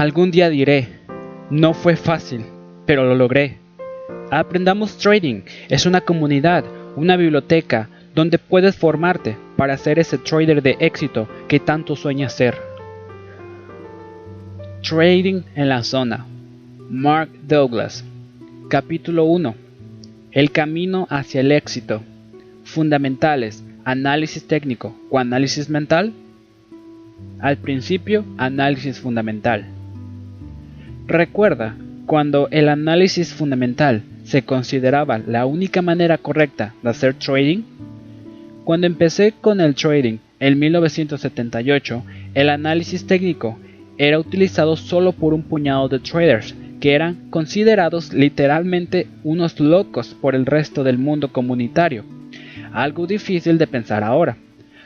Algún día diré, no fue fácil, pero lo logré. Aprendamos Trading es una comunidad, una biblioteca donde puedes formarte para ser ese trader de éxito que tanto sueñas ser. Trading en la zona. Mark Douglas. Capítulo 1. El camino hacia el éxito. Fundamentales. Análisis técnico o análisis mental. Al principio, análisis fundamental. Recuerda, cuando el análisis fundamental se consideraba la única manera correcta de hacer trading? Cuando empecé con el trading en 1978, el análisis técnico era utilizado solo por un puñado de traders que eran considerados literalmente unos locos por el resto del mundo comunitario. Algo difícil de pensar ahora.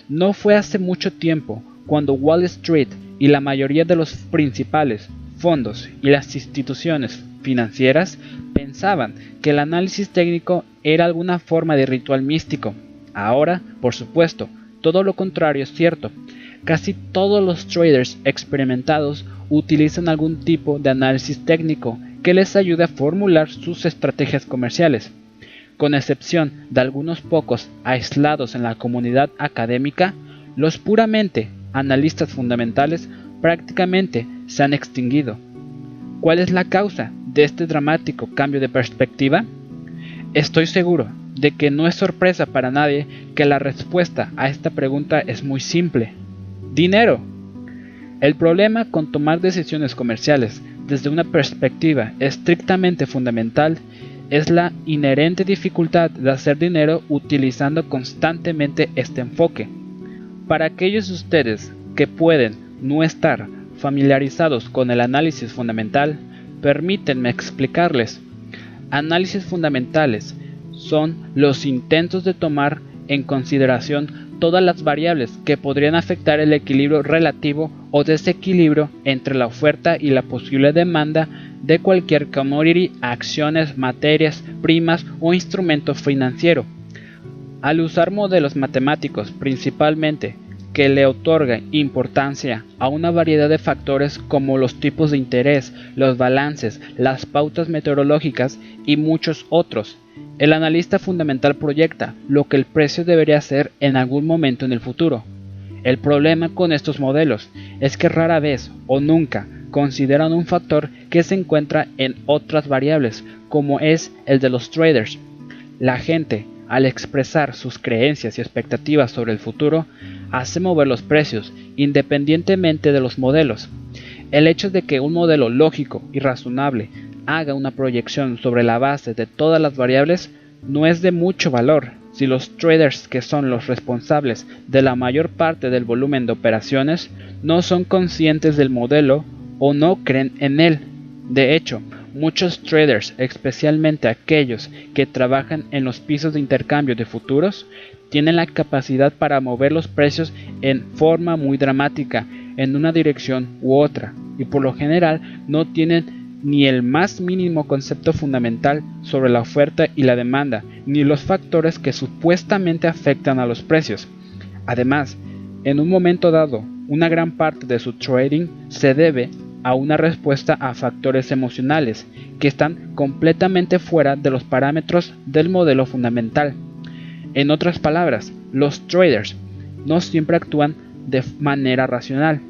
No fue hace mucho tiempo cuando Wall Street y la mayoría de los principales fondos y las instituciones financieras pensaban que el análisis técnico era alguna forma de ritual místico. Ahora, por supuesto, todo lo contrario es cierto. Casi todos los traders experimentados utilizan algún tipo de análisis técnico que les ayude a formular sus estrategias comerciales. Con excepción de algunos pocos aislados en la comunidad académica, los puramente analistas fundamentales prácticamente se han extinguido. ¿Cuál es la causa de este dramático cambio de perspectiva? Estoy seguro de que no es sorpresa para nadie que la respuesta a esta pregunta es muy simple. Dinero. El problema con tomar decisiones comerciales desde una perspectiva estrictamente fundamental es la inherente dificultad de hacer dinero utilizando constantemente este enfoque. Para aquellos de ustedes que pueden no estar familiarizados con el análisis fundamental, permítanme explicarles. Análisis fundamentales son los intentos de tomar en consideración todas las variables que podrían afectar el equilibrio relativo o desequilibrio entre la oferta y la posible demanda de cualquier commodity, acciones, materias, primas o instrumento financiero. Al usar modelos matemáticos principalmente que le otorga importancia a una variedad de factores como los tipos de interés, los balances, las pautas meteorológicas y muchos otros. El analista fundamental proyecta lo que el precio debería ser en algún momento en el futuro. El problema con estos modelos es que rara vez o nunca consideran un factor que se encuentra en otras variables, como es el de los traders. La gente, al expresar sus creencias y expectativas sobre el futuro, hace mover los precios independientemente de los modelos. El hecho de que un modelo lógico y razonable haga una proyección sobre la base de todas las variables no es de mucho valor si los traders que son los responsables de la mayor parte del volumen de operaciones no son conscientes del modelo o no creen en él. De hecho, muchos traders, especialmente aquellos que trabajan en los pisos de intercambio de futuros, tienen la capacidad para mover los precios en forma muy dramática en una dirección u otra y por lo general no tienen ni el más mínimo concepto fundamental sobre la oferta y la demanda, ni los factores que supuestamente afectan a los precios. Además, en un momento dado, una gran parte de su trading se debe a una respuesta a factores emocionales que están completamente fuera de los parámetros del modelo fundamental. En otras palabras, los traders no siempre actúan de manera racional.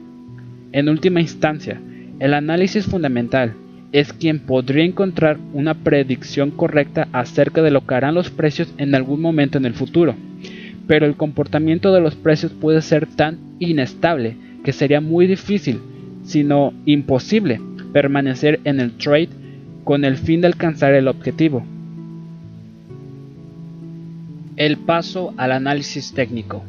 En última instancia, el análisis fundamental es quien podría encontrar una predicción correcta acerca de lo que harán los precios en algún momento en el futuro. Pero el comportamiento de los precios puede ser tan inestable que sería muy difícil, si no imposible, permanecer en el trade con el fin de alcanzar el objetivo. El paso al análisis técnico.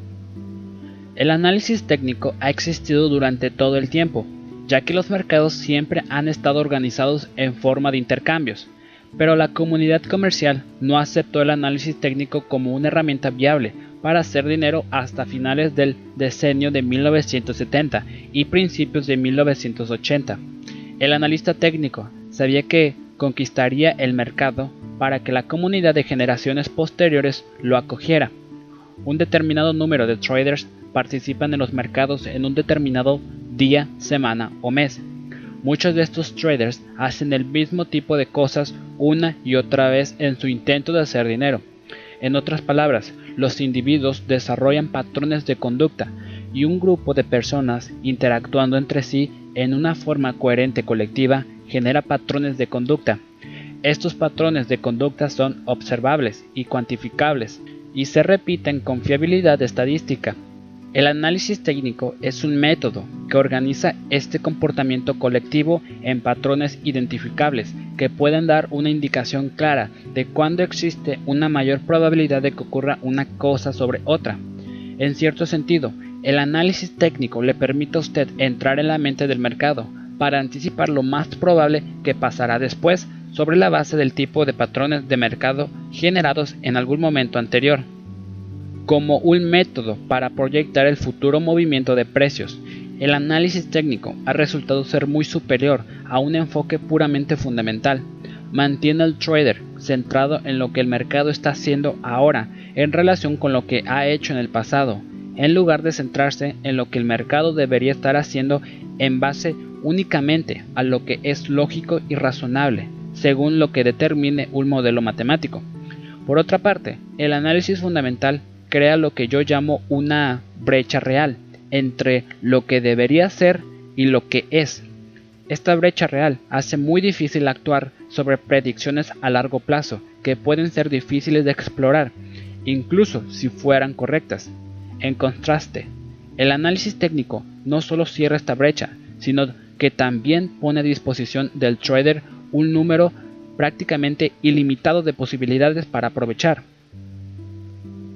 El análisis técnico ha existido durante todo el tiempo, ya que los mercados siempre han estado organizados en forma de intercambios, pero la comunidad comercial no aceptó el análisis técnico como una herramienta viable para hacer dinero hasta finales del decenio de 1970 y principios de 1980. El analista técnico sabía que conquistaría el mercado para que la comunidad de generaciones posteriores lo acogiera. Un determinado número de traders participan en los mercados en un determinado día, semana o mes. Muchos de estos traders hacen el mismo tipo de cosas una y otra vez en su intento de hacer dinero. En otras palabras, los individuos desarrollan patrones de conducta y un grupo de personas interactuando entre sí en una forma coherente colectiva genera patrones de conducta. Estos patrones de conducta son observables y cuantificables y se repiten con fiabilidad estadística. El análisis técnico es un método que organiza este comportamiento colectivo en patrones identificables que pueden dar una indicación clara de cuándo existe una mayor probabilidad de que ocurra una cosa sobre otra. En cierto sentido, el análisis técnico le permite a usted entrar en la mente del mercado para anticipar lo más probable que pasará después sobre la base del tipo de patrones de mercado generados en algún momento anterior como un método para proyectar el futuro movimiento de precios. El análisis técnico ha resultado ser muy superior a un enfoque puramente fundamental. Mantiene al trader centrado en lo que el mercado está haciendo ahora en relación con lo que ha hecho en el pasado, en lugar de centrarse en lo que el mercado debería estar haciendo en base únicamente a lo que es lógico y razonable, según lo que determine un modelo matemático. Por otra parte, el análisis fundamental crea lo que yo llamo una brecha real entre lo que debería ser y lo que es. Esta brecha real hace muy difícil actuar sobre predicciones a largo plazo que pueden ser difíciles de explorar, incluso si fueran correctas. En contraste, el análisis técnico no solo cierra esta brecha, sino que también pone a disposición del trader un número prácticamente ilimitado de posibilidades para aprovechar.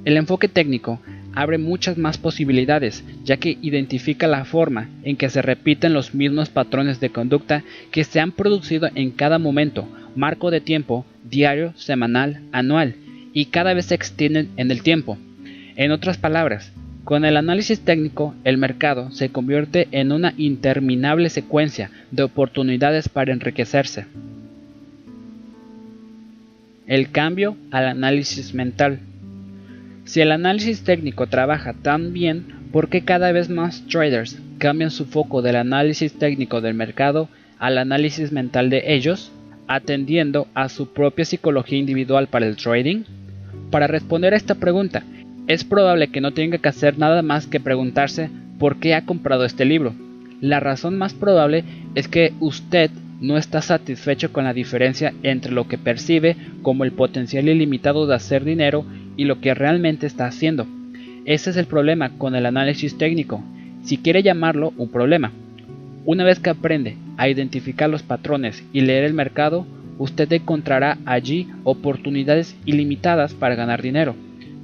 El enfoque técnico abre muchas más posibilidades, ya que identifica la forma en que se repiten los mismos patrones de conducta que se han producido en cada momento, marco de tiempo, diario, semanal, anual, y cada vez se extienden en el tiempo. En otras palabras, con el análisis técnico, el mercado se convierte en una interminable secuencia de oportunidades para enriquecerse. El cambio al análisis mental. Si el análisis técnico trabaja tan bien, ¿por qué cada vez más traders cambian su foco del análisis técnico del mercado al análisis mental de ellos, atendiendo a su propia psicología individual para el trading? Para responder a esta pregunta, es probable que no tenga que hacer nada más que preguntarse por qué ha comprado este libro. La razón más probable es que usted no está satisfecho con la diferencia entre lo que percibe como el potencial ilimitado de hacer dinero y lo que realmente está haciendo. Ese es el problema con el análisis técnico, si quiere llamarlo un problema. Una vez que aprende a identificar los patrones y leer el mercado, usted encontrará allí oportunidades ilimitadas para ganar dinero.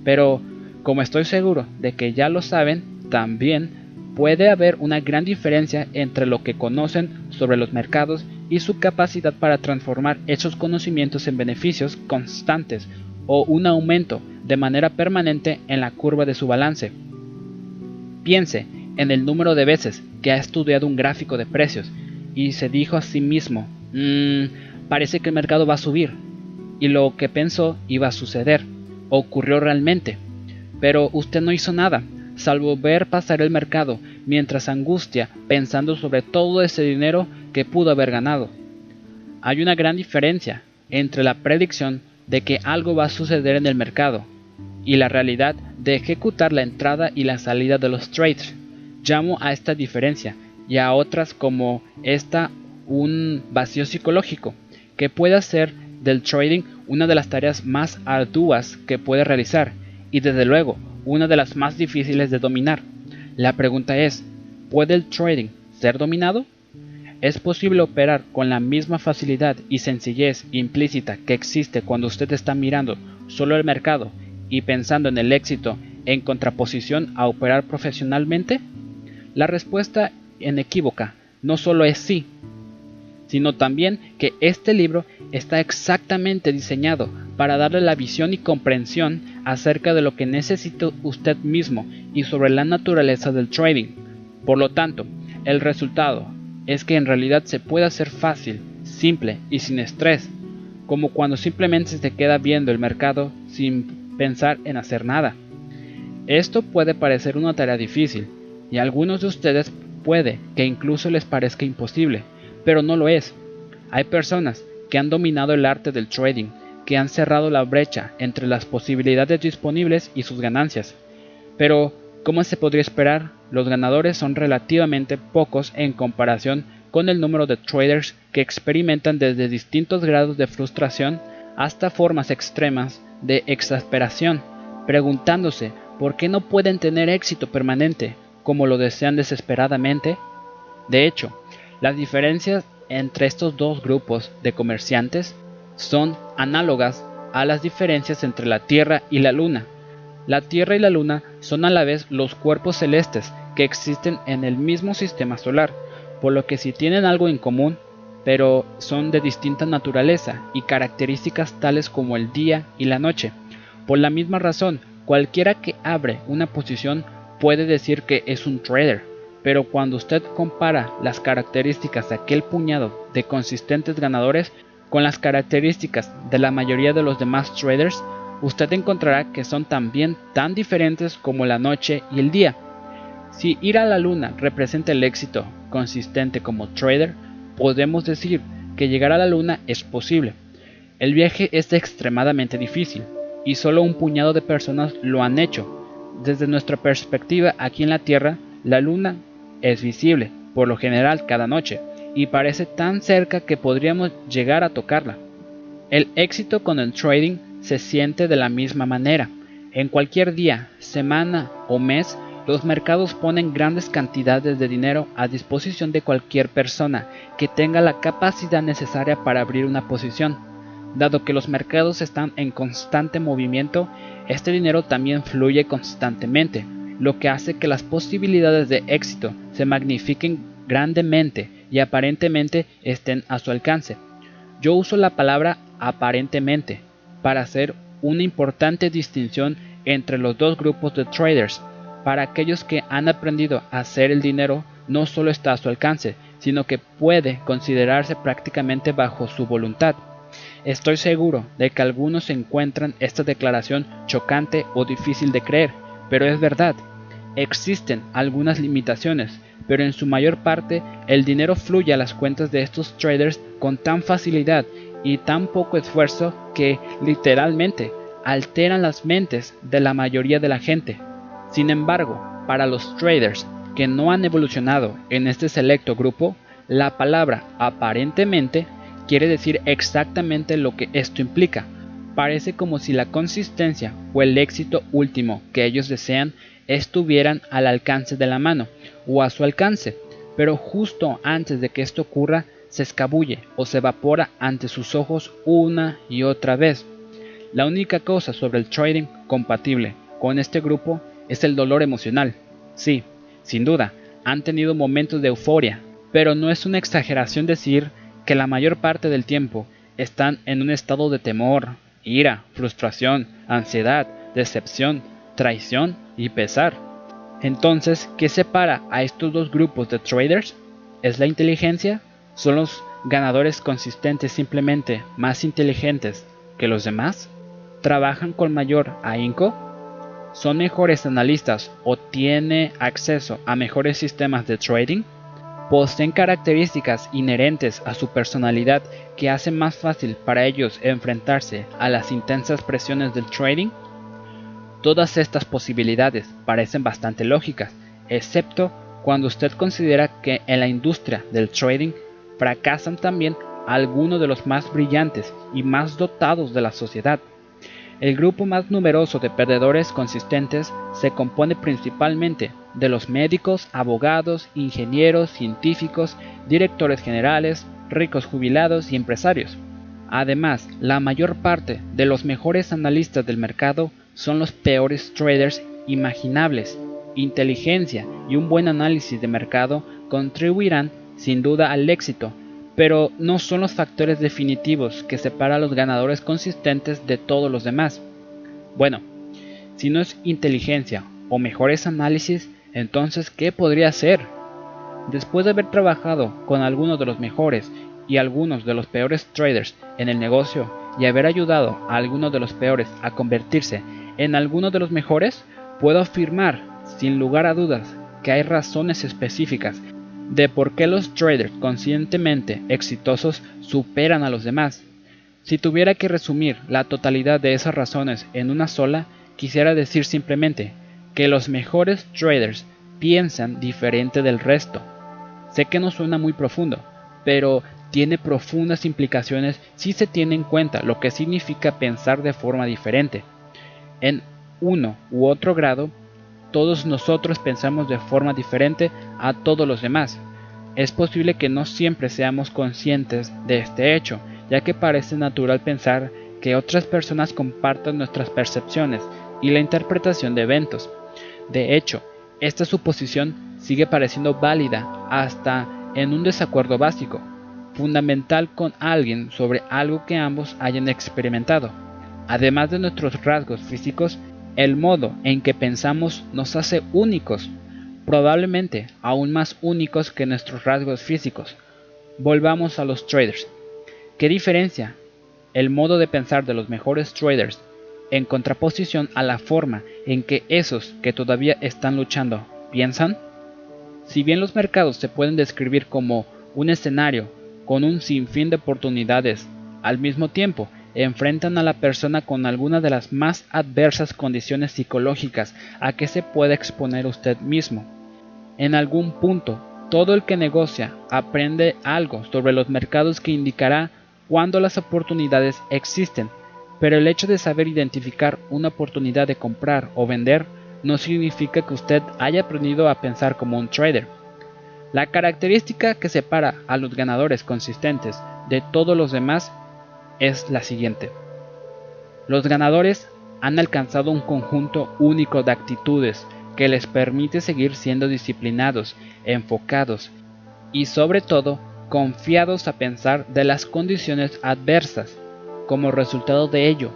Pero, como estoy seguro de que ya lo saben, también puede haber una gran diferencia entre lo que conocen sobre los mercados y su capacidad para transformar esos conocimientos en beneficios constantes o un aumento de manera permanente en la curva de su balance. Piense en el número de veces que ha estudiado un gráfico de precios y se dijo a sí mismo, mmm, parece que el mercado va a subir, y lo que pensó iba a suceder, ocurrió realmente, pero usted no hizo nada, salvo ver pasar el mercado mientras angustia pensando sobre todo ese dinero que pudo haber ganado. Hay una gran diferencia entre la predicción de que algo va a suceder en el mercado y la realidad de ejecutar la entrada y la salida de los trades. Llamo a esta diferencia y a otras como esta un vacío psicológico que puede hacer del trading una de las tareas más arduas que puede realizar y desde luego una de las más difíciles de dominar. La pregunta es, ¿puede el trading ser dominado? Es posible operar con la misma facilidad y sencillez implícita que existe cuando usted está mirando solo el mercado y pensando en el éxito en contraposición a operar profesionalmente? La respuesta inequívoca no solo es sí, sino también que este libro está exactamente diseñado para darle la visión y comprensión acerca de lo que necesita usted mismo y sobre la naturaleza del trading. Por lo tanto, el resultado, es que en realidad se puede hacer fácil, simple y sin estrés, como cuando simplemente se queda viendo el mercado sin pensar en hacer nada. Esto puede parecer una tarea difícil, y a algunos de ustedes puede que incluso les parezca imposible, pero no lo es. Hay personas que han dominado el arte del trading, que han cerrado la brecha entre las posibilidades disponibles y sus ganancias. Pero, como se podría esperar, los ganadores son relativamente pocos en comparación con el número de traders que experimentan desde distintos grados de frustración hasta formas extremas de exasperación, preguntándose por qué no pueden tener éxito permanente como lo desean desesperadamente. De hecho, las diferencias entre estos dos grupos de comerciantes son análogas a las diferencias entre la Tierra y la Luna. La Tierra y la Luna son a la vez los cuerpos celestes que existen en el mismo sistema solar, por lo que si tienen algo en común, pero son de distinta naturaleza y características tales como el día y la noche. Por la misma razón, cualquiera que abre una posición puede decir que es un trader, pero cuando usted compara las características de aquel puñado de consistentes ganadores con las características de la mayoría de los demás traders, usted encontrará que son también tan diferentes como la noche y el día. Si ir a la luna representa el éxito consistente como trader, podemos decir que llegar a la luna es posible. El viaje es extremadamente difícil y solo un puñado de personas lo han hecho. Desde nuestra perspectiva aquí en la Tierra, la luna es visible, por lo general cada noche, y parece tan cerca que podríamos llegar a tocarla. El éxito con el trading se siente de la misma manera. En cualquier día, semana o mes, los mercados ponen grandes cantidades de dinero a disposición de cualquier persona que tenga la capacidad necesaria para abrir una posición. Dado que los mercados están en constante movimiento, este dinero también fluye constantemente, lo que hace que las posibilidades de éxito se magnifiquen grandemente y aparentemente estén a su alcance. Yo uso la palabra aparentemente para hacer una importante distinción entre los dos grupos de traders. Para aquellos que han aprendido a hacer el dinero, no solo está a su alcance, sino que puede considerarse prácticamente bajo su voluntad. Estoy seguro de que algunos encuentran esta declaración chocante o difícil de creer, pero es verdad. Existen algunas limitaciones, pero en su mayor parte el dinero fluye a las cuentas de estos traders con tan facilidad y tan poco esfuerzo que literalmente alteran las mentes de la mayoría de la gente. Sin embargo, para los traders que no han evolucionado en este selecto grupo, la palabra aparentemente quiere decir exactamente lo que esto implica. Parece como si la consistencia o el éxito último que ellos desean estuvieran al alcance de la mano o a su alcance, pero justo antes de que esto ocurra se escabulle o se evapora ante sus ojos una y otra vez. La única cosa sobre el trading compatible con este grupo es el dolor emocional. Sí, sin duda, han tenido momentos de euforia, pero no es una exageración decir que la mayor parte del tiempo están en un estado de temor, ira, frustración, ansiedad, decepción, traición y pesar. Entonces, ¿qué separa a estos dos grupos de traders? ¿Es la inteligencia? ¿Son los ganadores consistentes simplemente más inteligentes que los demás? ¿Trabajan con mayor ahínco? ¿Son mejores analistas o tiene acceso a mejores sistemas de trading? Poseen características inherentes a su personalidad que hacen más fácil para ellos enfrentarse a las intensas presiones del trading? Todas estas posibilidades parecen bastante lógicas, excepto cuando usted considera que en la industria del trading fracasan también algunos de los más brillantes y más dotados de la sociedad. El grupo más numeroso de perdedores consistentes se compone principalmente de los médicos, abogados, ingenieros, científicos, directores generales, ricos jubilados y empresarios. Además, la mayor parte de los mejores analistas del mercado son los peores traders imaginables. Inteligencia y un buen análisis de mercado contribuirán sin duda al éxito, pero no son los factores definitivos que separan a los ganadores consistentes de todos los demás. Bueno, si no es inteligencia o mejores análisis, entonces ¿qué podría ser? Después de haber trabajado con algunos de los mejores y algunos de los peores traders en el negocio y haber ayudado a algunos de los peores a convertirse en algunos de los mejores, puedo afirmar sin lugar a dudas que hay razones específicas de por qué los traders conscientemente exitosos superan a los demás. Si tuviera que resumir la totalidad de esas razones en una sola, quisiera decir simplemente que los mejores traders piensan diferente del resto. Sé que no suena muy profundo, pero tiene profundas implicaciones si se tiene en cuenta lo que significa pensar de forma diferente. En uno u otro grado, todos nosotros pensamos de forma diferente a todos los demás. Es posible que no siempre seamos conscientes de este hecho, ya que parece natural pensar que otras personas compartan nuestras percepciones y la interpretación de eventos. De hecho, esta suposición sigue pareciendo válida hasta en un desacuerdo básico, fundamental con alguien sobre algo que ambos hayan experimentado. Además de nuestros rasgos físicos, el modo en que pensamos nos hace únicos, probablemente aún más únicos que nuestros rasgos físicos. Volvamos a los traders. ¿Qué diferencia el modo de pensar de los mejores traders en contraposición a la forma en que esos que todavía están luchando piensan? Si bien los mercados se pueden describir como un escenario con un sinfín de oportunidades, al mismo tiempo enfrentan a la persona con alguna de las más adversas condiciones psicológicas a que se puede exponer usted mismo. En algún punto, todo el que negocia aprende algo sobre los mercados que indicará cuándo las oportunidades existen, pero el hecho de saber identificar una oportunidad de comprar o vender no significa que usted haya aprendido a pensar como un trader. La característica que separa a los ganadores consistentes de todos los demás es la siguiente. Los ganadores han alcanzado un conjunto único de actitudes que les permite seguir siendo disciplinados, enfocados y sobre todo confiados a pensar de las condiciones adversas. Como resultado de ello,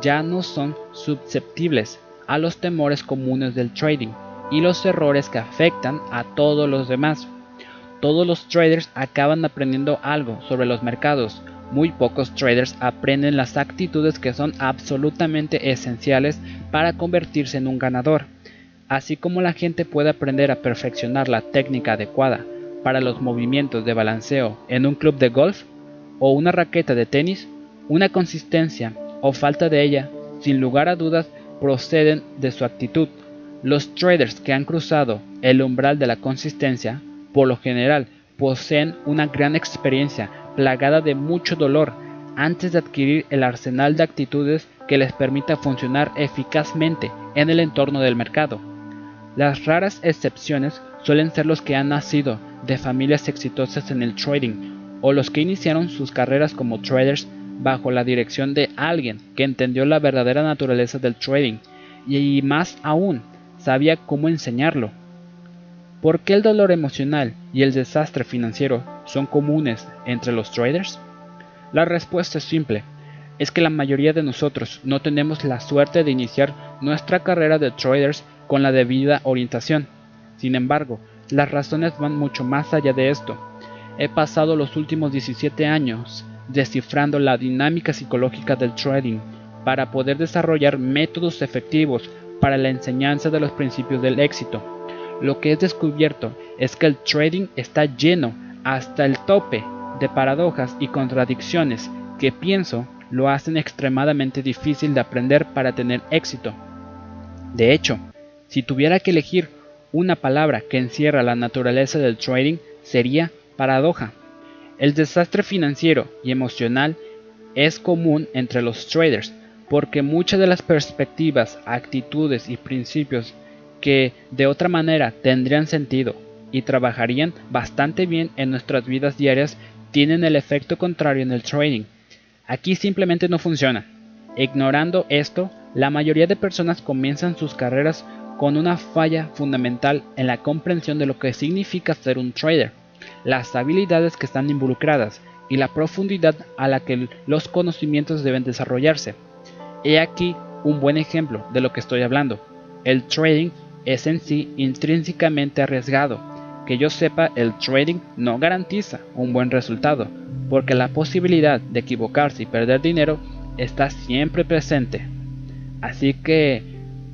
ya no son susceptibles a los temores comunes del trading y los errores que afectan a todos los demás. Todos los traders acaban aprendiendo algo sobre los mercados. Muy pocos traders aprenden las actitudes que son absolutamente esenciales para convertirse en un ganador. Así como la gente puede aprender a perfeccionar la técnica adecuada para los movimientos de balanceo en un club de golf o una raqueta de tenis, una consistencia o falta de ella, sin lugar a dudas, proceden de su actitud. Los traders que han cruzado el umbral de la consistencia, por lo general, poseen una gran experiencia plagada de mucho dolor antes de adquirir el arsenal de actitudes que les permita funcionar eficazmente en el entorno del mercado. Las raras excepciones suelen ser los que han nacido de familias exitosas en el trading o los que iniciaron sus carreras como traders bajo la dirección de alguien que entendió la verdadera naturaleza del trading y más aún sabía cómo enseñarlo. ¿Por qué el dolor emocional y el desastre financiero son comunes entre los traders? La respuesta es simple, es que la mayoría de nosotros no tenemos la suerte de iniciar nuestra carrera de traders con la debida orientación. Sin embargo, las razones van mucho más allá de esto. He pasado los últimos 17 años descifrando la dinámica psicológica del trading para poder desarrollar métodos efectivos para la enseñanza de los principios del éxito. Lo que he descubierto es que el trading está lleno hasta el tope de paradojas y contradicciones que pienso lo hacen extremadamente difícil de aprender para tener éxito. De hecho, si tuviera que elegir una palabra que encierra la naturaleza del trading, sería paradoja. El desastre financiero y emocional es común entre los traders porque muchas de las perspectivas, actitudes y principios que de otra manera tendrían sentido y trabajarían bastante bien en nuestras vidas diarias tienen el efecto contrario en el trading. Aquí simplemente no funciona. Ignorando esto, la mayoría de personas comienzan sus carreras con una falla fundamental en la comprensión de lo que significa ser un trader las habilidades que están involucradas y la profundidad a la que los conocimientos deben desarrollarse. He aquí un buen ejemplo de lo que estoy hablando. El trading es en sí intrínsecamente arriesgado. Que yo sepa, el trading no garantiza un buen resultado, porque la posibilidad de equivocarse y perder dinero está siempre presente. Así que,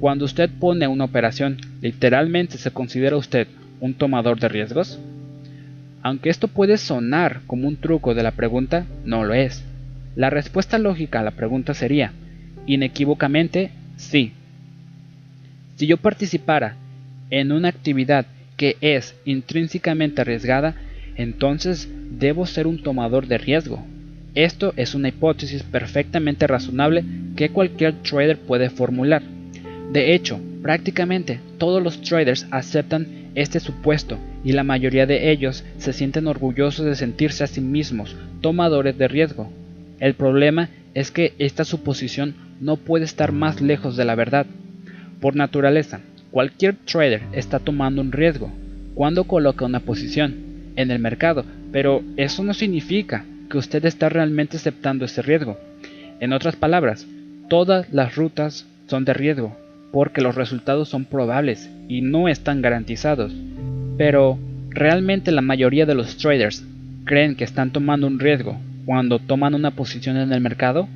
cuando usted pone una operación, literalmente se considera usted un tomador de riesgos. Aunque esto puede sonar como un truco de la pregunta, no lo es. La respuesta lógica a la pregunta sería, inequívocamente, sí. Si yo participara en una actividad que es intrínsecamente arriesgada, entonces debo ser un tomador de riesgo. Esto es una hipótesis perfectamente razonable que cualquier trader puede formular. De hecho, prácticamente todos los traders aceptan este supuesto y la mayoría de ellos se sienten orgullosos de sentirse a sí mismos tomadores de riesgo. El problema es que esta suposición no puede estar más lejos de la verdad. Por naturaleza, cualquier trader está tomando un riesgo cuando coloca una posición en el mercado, pero eso no significa que usted está realmente aceptando ese riesgo. En otras palabras, todas las rutas son de riesgo, porque los resultados son probables y no están garantizados. Pero, ¿realmente la mayoría de los traders creen que están tomando un riesgo cuando toman una posición en el mercado?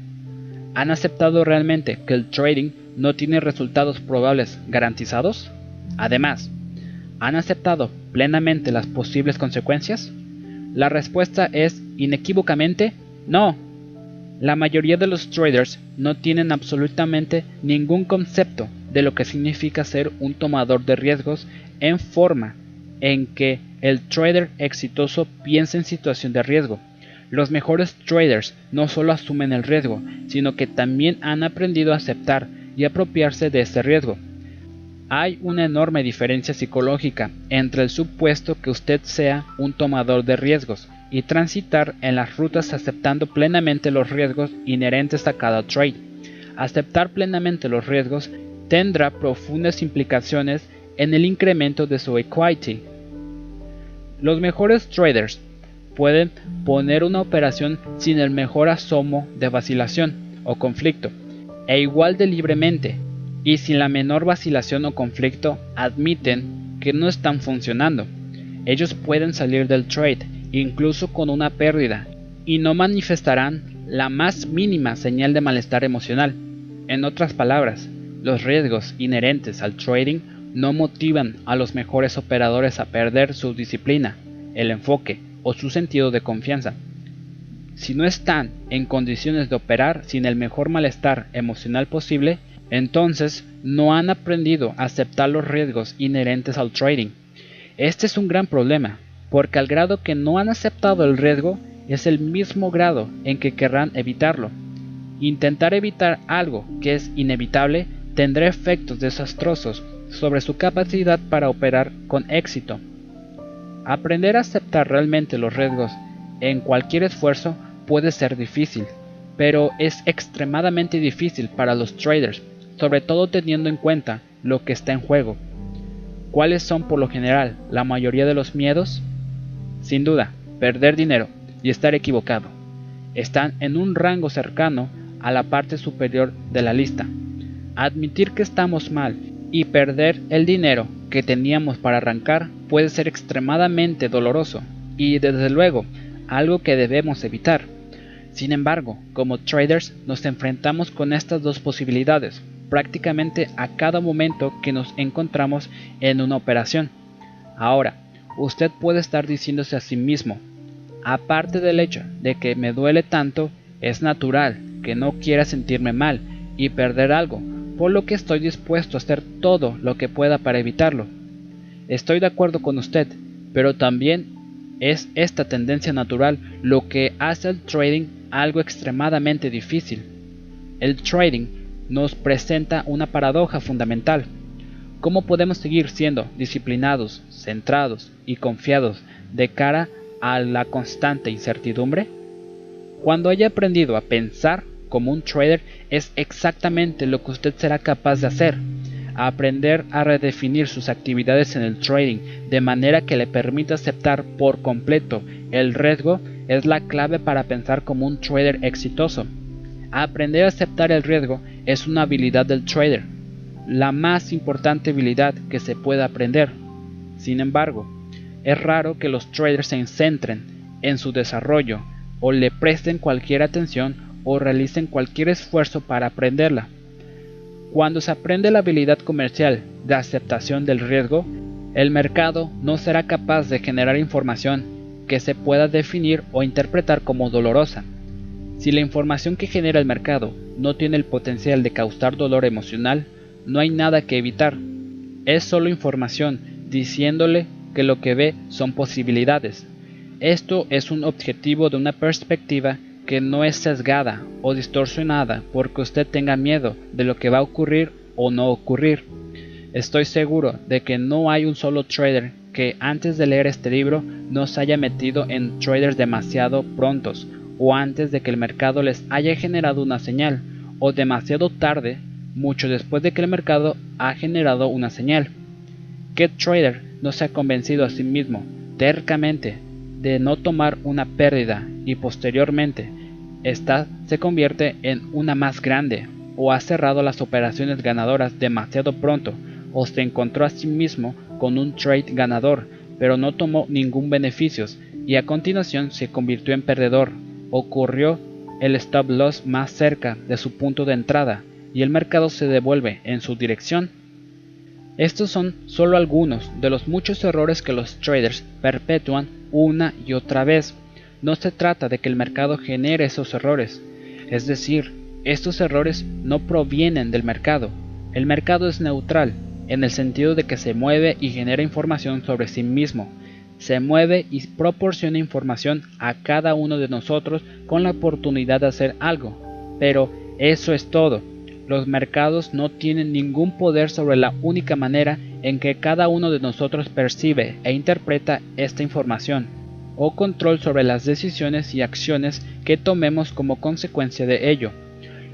¿Han aceptado realmente que el trading no tiene resultados probables garantizados? Además, ¿han aceptado plenamente las posibles consecuencias? La respuesta es inequívocamente no. La mayoría de los traders no tienen absolutamente ningún concepto de lo que significa ser un tomador de riesgos en forma en que el trader exitoso piensa en situación de riesgo. Los mejores traders no solo asumen el riesgo, sino que también han aprendido a aceptar y apropiarse de ese riesgo. Hay una enorme diferencia psicológica entre el supuesto que usted sea un tomador de riesgos y transitar en las rutas aceptando plenamente los riesgos inherentes a cada trade. Aceptar plenamente los riesgos tendrá profundas implicaciones en el incremento de su equity. Los mejores traders pueden poner una operación sin el mejor asomo de vacilación o conflicto, e igual de libremente, y sin la menor vacilación o conflicto admiten que no están funcionando. Ellos pueden salir del trade incluso con una pérdida, y no manifestarán la más mínima señal de malestar emocional. En otras palabras, los riesgos inherentes al trading no motivan a los mejores operadores a perder su disciplina, el enfoque o su sentido de confianza. Si no están en condiciones de operar sin el mejor malestar emocional posible, entonces no han aprendido a aceptar los riesgos inherentes al trading. Este es un gran problema, porque al grado que no han aceptado el riesgo es el mismo grado en que querrán evitarlo. Intentar evitar algo que es inevitable tendrá efectos desastrosos sobre su capacidad para operar con éxito. Aprender a aceptar realmente los riesgos en cualquier esfuerzo puede ser difícil, pero es extremadamente difícil para los traders, sobre todo teniendo en cuenta lo que está en juego. ¿Cuáles son por lo general la mayoría de los miedos? Sin duda, perder dinero y estar equivocado. Están en un rango cercano a la parte superior de la lista. Admitir que estamos mal y perder el dinero que teníamos para arrancar puede ser extremadamente doloroso y desde luego algo que debemos evitar. Sin embargo, como traders nos enfrentamos con estas dos posibilidades prácticamente a cada momento que nos encontramos en una operación. Ahora, usted puede estar diciéndose a sí mismo, aparte del hecho de que me duele tanto, es natural que no quiera sentirme mal y perder algo, por lo que estoy dispuesto a hacer todo lo que pueda para evitarlo. Estoy de acuerdo con usted, pero también es esta tendencia natural lo que hace al trading algo extremadamente difícil. El trading nos presenta una paradoja fundamental. ¿Cómo podemos seguir siendo disciplinados, centrados y confiados de cara a la constante incertidumbre? Cuando haya aprendido a pensar como un trader es exactamente lo que usted será capaz de hacer. aprender a redefinir sus actividades en el trading de manera que le permita aceptar por completo el riesgo es la clave para pensar como un trader exitoso. Aprender a aceptar el riesgo es una habilidad del trader, la más importante habilidad que se pueda aprender. Sin embargo, es raro que los traders se centren en su desarrollo o le presten cualquier atención o realicen cualquier esfuerzo para aprenderla. Cuando se aprende la habilidad comercial de aceptación del riesgo, el mercado no será capaz de generar información que se pueda definir o interpretar como dolorosa. Si la información que genera el mercado no tiene el potencial de causar dolor emocional, no hay nada que evitar. Es solo información diciéndole que lo que ve son posibilidades. Esto es un objetivo de una perspectiva que no es sesgada o distorsionada porque usted tenga miedo de lo que va a ocurrir o no ocurrir. Estoy seguro de que no hay un solo trader que antes de leer este libro no se haya metido en traders demasiado prontos o antes de que el mercado les haya generado una señal o demasiado tarde, mucho después de que el mercado ha generado una señal. ¿Qué trader no se ha convencido a sí mismo tercamente de no tomar una pérdida y posteriormente esta se convierte en una más grande o ha cerrado las operaciones ganadoras demasiado pronto o se encontró a sí mismo con un trade ganador pero no tomó ningún beneficio y a continuación se convirtió en perdedor. Ocurrió el stop loss más cerca de su punto de entrada y el mercado se devuelve en su dirección. Estos son solo algunos de los muchos errores que los traders perpetúan una y otra vez. No se trata de que el mercado genere esos errores, es decir, estos errores no provienen del mercado. El mercado es neutral, en el sentido de que se mueve y genera información sobre sí mismo. Se mueve y proporciona información a cada uno de nosotros con la oportunidad de hacer algo. Pero eso es todo. Los mercados no tienen ningún poder sobre la única manera en que cada uno de nosotros percibe e interpreta esta información o control sobre las decisiones y acciones que tomemos como consecuencia de ello.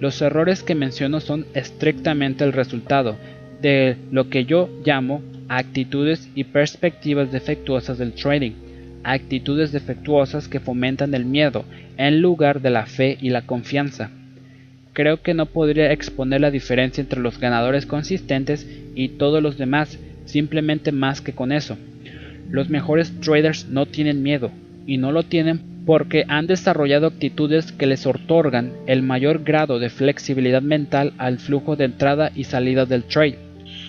Los errores que menciono son estrictamente el resultado de lo que yo llamo actitudes y perspectivas defectuosas del trading, actitudes defectuosas que fomentan el miedo en lugar de la fe y la confianza. Creo que no podría exponer la diferencia entre los ganadores consistentes y todos los demás simplemente más que con eso. Los mejores traders no tienen miedo, y no lo tienen porque han desarrollado actitudes que les otorgan el mayor grado de flexibilidad mental al flujo de entrada y salida del trade,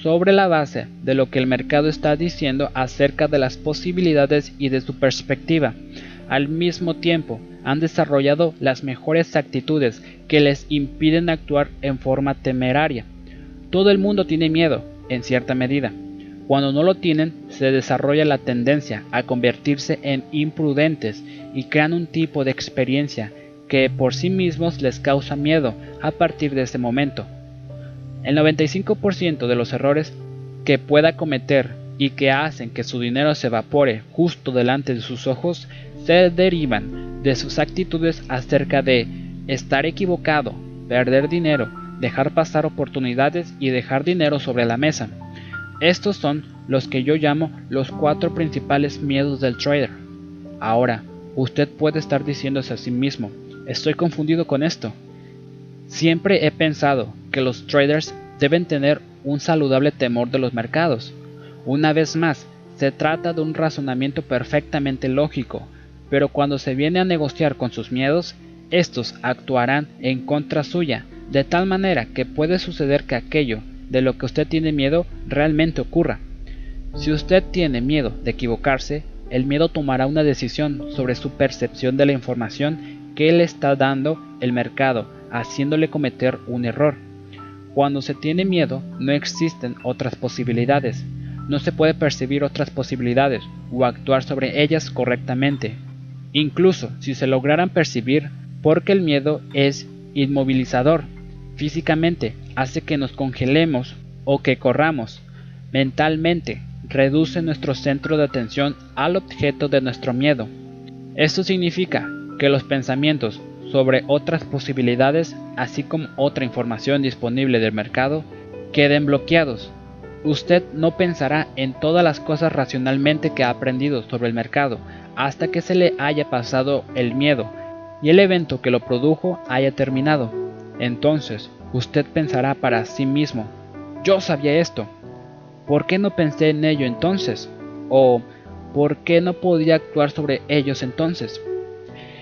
sobre la base de lo que el mercado está diciendo acerca de las posibilidades y de su perspectiva. Al mismo tiempo, han desarrollado las mejores actitudes que les impiden actuar en forma temeraria. Todo el mundo tiene miedo, en cierta medida, cuando no lo tienen, se desarrolla la tendencia a convertirse en imprudentes y crean un tipo de experiencia que por sí mismos les causa miedo a partir de ese momento. El 95% de los errores que pueda cometer y que hacen que su dinero se evapore justo delante de sus ojos se derivan de sus actitudes acerca de estar equivocado, perder dinero, dejar pasar oportunidades y dejar dinero sobre la mesa. Estos son los que yo llamo los cuatro principales miedos del trader. Ahora, usted puede estar diciéndose a sí mismo, estoy confundido con esto. Siempre he pensado que los traders deben tener un saludable temor de los mercados. Una vez más, se trata de un razonamiento perfectamente lógico, pero cuando se viene a negociar con sus miedos, estos actuarán en contra suya, de tal manera que puede suceder que aquello de lo que usted tiene miedo realmente ocurra. Si usted tiene miedo de equivocarse, el miedo tomará una decisión sobre su percepción de la información que le está dando el mercado, haciéndole cometer un error. Cuando se tiene miedo, no existen otras posibilidades. No se puede percibir otras posibilidades o actuar sobre ellas correctamente. Incluso si se lograran percibir, porque el miedo es inmovilizador físicamente hace que nos congelemos o que corramos. Mentalmente reduce nuestro centro de atención al objeto de nuestro miedo. Esto significa que los pensamientos sobre otras posibilidades, así como otra información disponible del mercado, queden bloqueados. Usted no pensará en todas las cosas racionalmente que ha aprendido sobre el mercado hasta que se le haya pasado el miedo y el evento que lo produjo haya terminado. Entonces, usted pensará para sí mismo, yo sabía esto, ¿por qué no pensé en ello entonces? ¿O por qué no podía actuar sobre ellos entonces?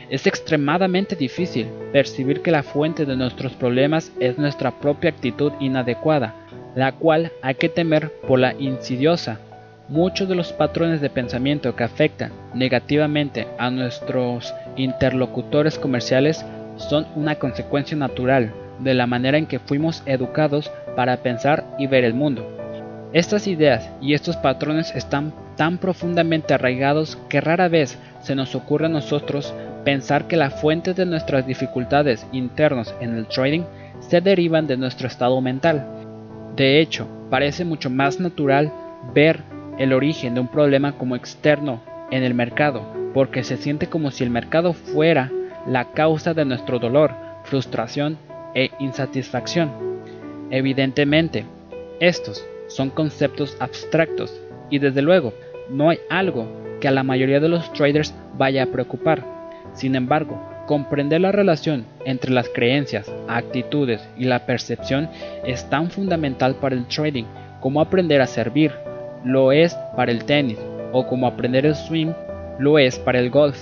Es extremadamente difícil percibir que la fuente de nuestros problemas es nuestra propia actitud inadecuada, la cual hay que temer por la insidiosa, muchos de los patrones de pensamiento que afectan negativamente a nuestros interlocutores comerciales son una consecuencia natural de la manera en que fuimos educados para pensar y ver el mundo. Estas ideas y estos patrones están tan profundamente arraigados que rara vez se nos ocurre a nosotros pensar que la fuente de nuestras dificultades internos en el trading se derivan de nuestro estado mental. De hecho, parece mucho más natural ver el origen de un problema como externo en el mercado, porque se siente como si el mercado fuera la causa de nuestro dolor, frustración e insatisfacción. Evidentemente, estos son conceptos abstractos y desde luego no hay algo que a la mayoría de los traders vaya a preocupar. Sin embargo, comprender la relación entre las creencias, actitudes y la percepción es tan fundamental para el trading como aprender a servir lo es para el tenis o como aprender el swim lo es para el golf.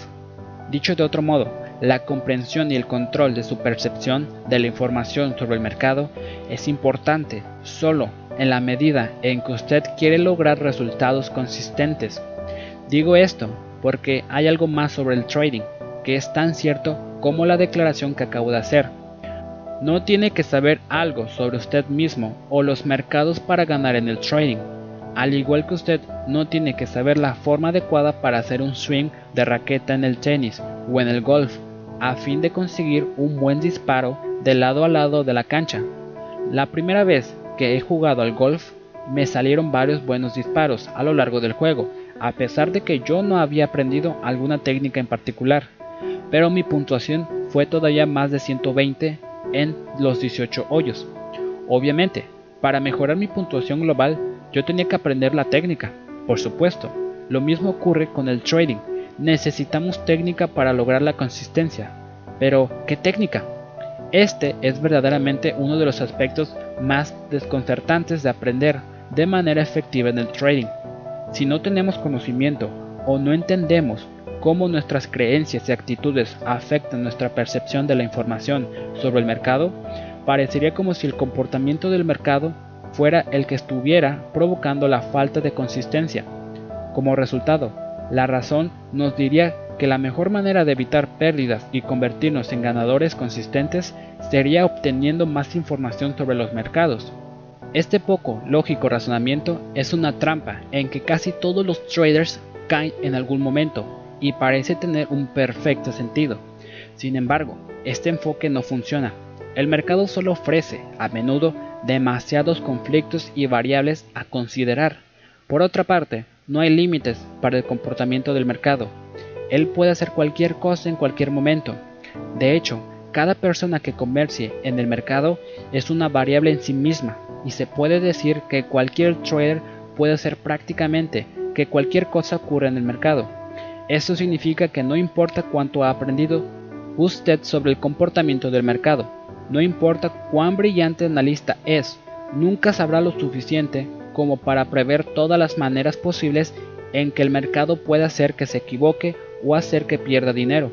Dicho de otro modo, la comprensión y el control de su percepción de la información sobre el mercado es importante solo en la medida en que usted quiere lograr resultados consistentes. Digo esto porque hay algo más sobre el trading que es tan cierto como la declaración que acabo de hacer. No tiene que saber algo sobre usted mismo o los mercados para ganar en el trading. Al igual que usted no tiene que saber la forma adecuada para hacer un swing de raqueta en el tenis o en el golf a fin de conseguir un buen disparo de lado a lado de la cancha. La primera vez que he jugado al golf, me salieron varios buenos disparos a lo largo del juego, a pesar de que yo no había aprendido alguna técnica en particular, pero mi puntuación fue todavía más de 120 en los 18 hoyos. Obviamente, para mejorar mi puntuación global, yo tenía que aprender la técnica, por supuesto. Lo mismo ocurre con el trading. Necesitamos técnica para lograr la consistencia. Pero, ¿qué técnica? Este es verdaderamente uno de los aspectos más desconcertantes de aprender de manera efectiva en el trading. Si no tenemos conocimiento o no entendemos cómo nuestras creencias y actitudes afectan nuestra percepción de la información sobre el mercado, parecería como si el comportamiento del mercado fuera el que estuviera provocando la falta de consistencia. Como resultado, la razón nos diría que la mejor manera de evitar pérdidas y convertirnos en ganadores consistentes sería obteniendo más información sobre los mercados. Este poco lógico razonamiento es una trampa en que casi todos los traders caen en algún momento y parece tener un perfecto sentido. Sin embargo, este enfoque no funciona. El mercado solo ofrece, a menudo, demasiados conflictos y variables a considerar. Por otra parte, no hay límites para el comportamiento del mercado. Él puede hacer cualquier cosa en cualquier momento. De hecho, cada persona que comercie en el mercado es una variable en sí misma y se puede decir que cualquier trader puede hacer prácticamente que cualquier cosa ocurra en el mercado. Esto significa que no importa cuánto ha aprendido usted sobre el comportamiento del mercado, no importa cuán brillante analista es, nunca sabrá lo suficiente como para prever todas las maneras posibles en que el mercado puede hacer que se equivoque o hacer que pierda dinero.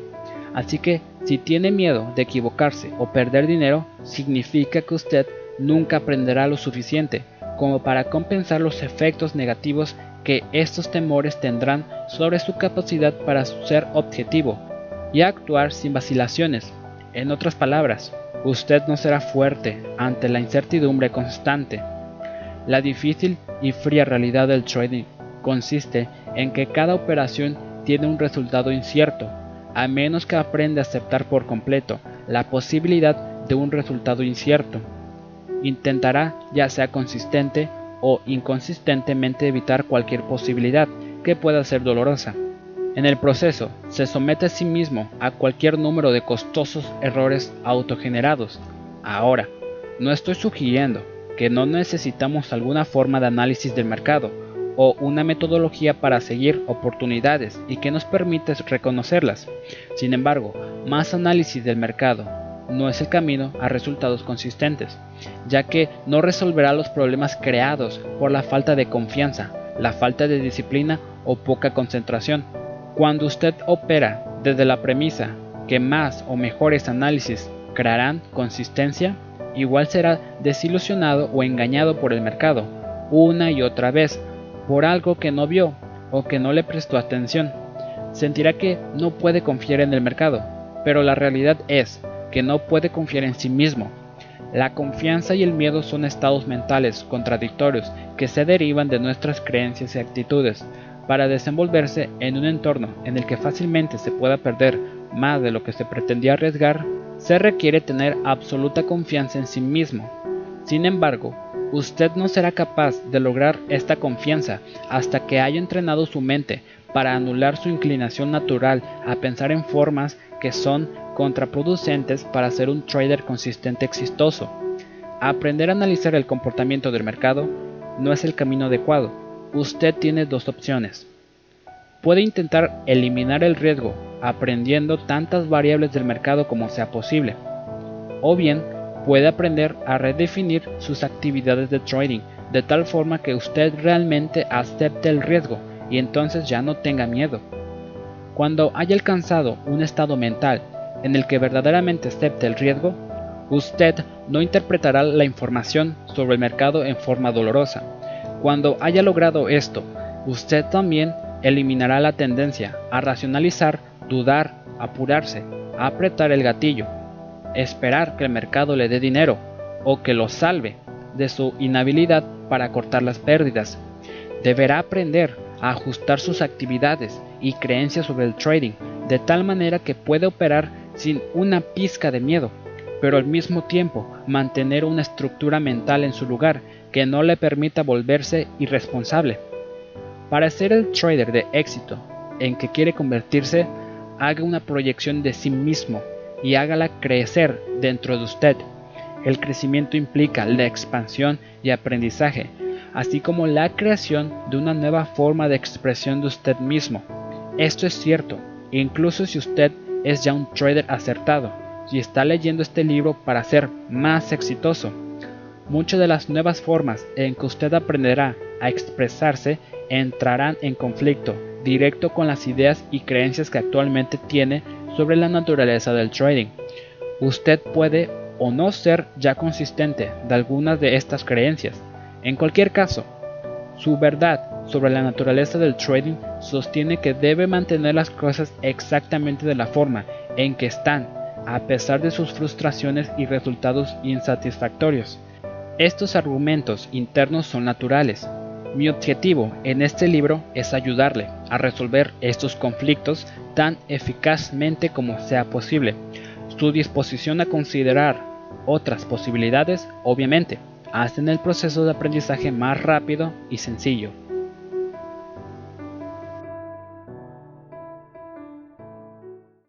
Así que si tiene miedo de equivocarse o perder dinero, significa que usted nunca aprenderá lo suficiente como para compensar los efectos negativos que estos temores tendrán sobre su capacidad para ser objetivo y actuar sin vacilaciones. En otras palabras, usted no será fuerte ante la incertidumbre constante. La difícil y fría realidad del trading consiste en que cada operación tiene un resultado incierto, a menos que aprenda a aceptar por completo la posibilidad de un resultado incierto. Intentará, ya sea consistente o inconsistentemente, evitar cualquier posibilidad que pueda ser dolorosa. En el proceso, se somete a sí mismo a cualquier número de costosos errores autogenerados. Ahora, no estoy sugiriendo que no necesitamos alguna forma de análisis del mercado o una metodología para seguir oportunidades y que nos permite reconocerlas. Sin embargo, más análisis del mercado no es el camino a resultados consistentes, ya que no resolverá los problemas creados por la falta de confianza, la falta de disciplina o poca concentración. Cuando usted opera desde la premisa que más o mejores análisis crearán consistencia, igual será desilusionado o engañado por el mercado una y otra vez por algo que no vio o que no le prestó atención. Sentirá que no puede confiar en el mercado, pero la realidad es que no puede confiar en sí mismo. La confianza y el miedo son estados mentales contradictorios que se derivan de nuestras creencias y actitudes. Para desenvolverse en un entorno en el que fácilmente se pueda perder más de lo que se pretendía arriesgar, se requiere tener absoluta confianza en sí mismo. Sin embargo, usted no será capaz de lograr esta confianza hasta que haya entrenado su mente para anular su inclinación natural a pensar en formas que son contraproducentes para ser un trader consistente exitoso. Aprender a analizar el comportamiento del mercado no es el camino adecuado. Usted tiene dos opciones. Puede intentar eliminar el riesgo aprendiendo tantas variables del mercado como sea posible. O bien, puede aprender a redefinir sus actividades de trading de tal forma que usted realmente acepte el riesgo y entonces ya no tenga miedo. Cuando haya alcanzado un estado mental en el que verdaderamente acepte el riesgo, usted no interpretará la información sobre el mercado en forma dolorosa. Cuando haya logrado esto, usted también eliminará la tendencia a racionalizar dudar, apurarse, apretar el gatillo, esperar que el mercado le dé dinero o que lo salve de su inhabilidad para cortar las pérdidas. Deberá aprender a ajustar sus actividades y creencias sobre el trading de tal manera que puede operar sin una pizca de miedo, pero al mismo tiempo mantener una estructura mental en su lugar que no le permita volverse irresponsable. Para ser el trader de éxito en que quiere convertirse, haga una proyección de sí mismo y hágala crecer dentro de usted. El crecimiento implica la expansión y aprendizaje, así como la creación de una nueva forma de expresión de usted mismo. Esto es cierto, incluso si usted es ya un trader acertado y está leyendo este libro para ser más exitoso. Muchas de las nuevas formas en que usted aprenderá a expresarse entrarán en conflicto directo con las ideas y creencias que actualmente tiene sobre la naturaleza del trading. Usted puede o no ser ya consistente de algunas de estas creencias. En cualquier caso, su verdad sobre la naturaleza del trading sostiene que debe mantener las cosas exactamente de la forma en que están, a pesar de sus frustraciones y resultados insatisfactorios. Estos argumentos internos son naturales, mi objetivo en este libro es ayudarle a resolver estos conflictos tan eficazmente como sea posible. Su disposición a considerar otras posibilidades, obviamente, hacen el proceso de aprendizaje más rápido y sencillo.